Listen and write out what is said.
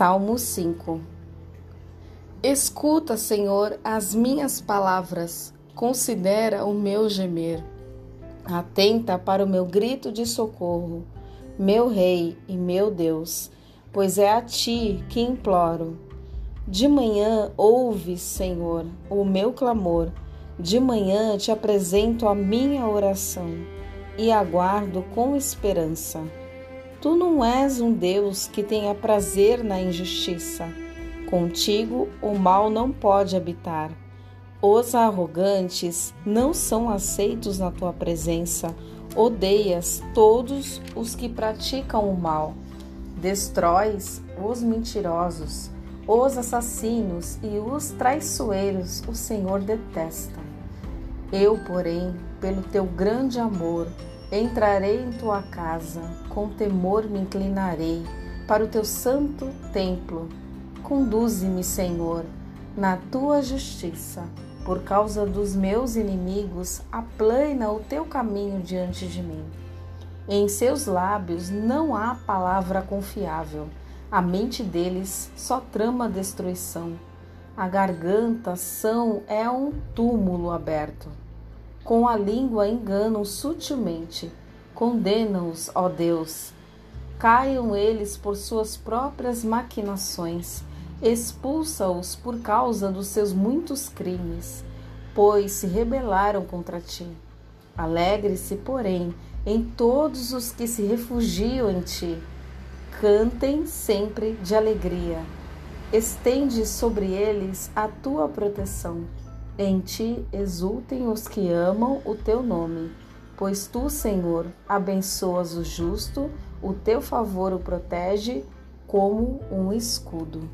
Salmo 5 Escuta, Senhor, as minhas palavras, considera o meu gemer. Atenta para o meu grito de socorro, meu Rei e meu Deus, pois é a ti que imploro. De manhã ouve, Senhor, o meu clamor, de manhã te apresento a minha oração e aguardo com esperança. Tu não és um Deus que tenha prazer na injustiça. Contigo o mal não pode habitar. Os arrogantes não são aceitos na tua presença. Odeias todos os que praticam o mal. Destróis os mentirosos, os assassinos e os traiçoeiros, o Senhor detesta. Eu, porém, pelo teu grande amor, Entrarei em tua casa, com temor me inclinarei para o teu santo templo. Conduze-me, Senhor, na tua justiça. Por causa dos meus inimigos, aplana o teu caminho diante de mim. Em seus lábios não há palavra confiável. A mente deles só trama destruição. A garganta são é um túmulo aberto com a língua enganam sutilmente. Condena-os, ó Deus. Caiam eles por suas próprias maquinações. Expulsa-os por causa dos seus muitos crimes, pois se rebelaram contra ti. Alegre-se, porém, em todos os que se refugiam em ti. Cantem sempre de alegria. Estende sobre eles a tua proteção em ti exultem os que amam o teu nome, pois tu, Senhor, abençoas o justo, o teu favor o protege como um escudo.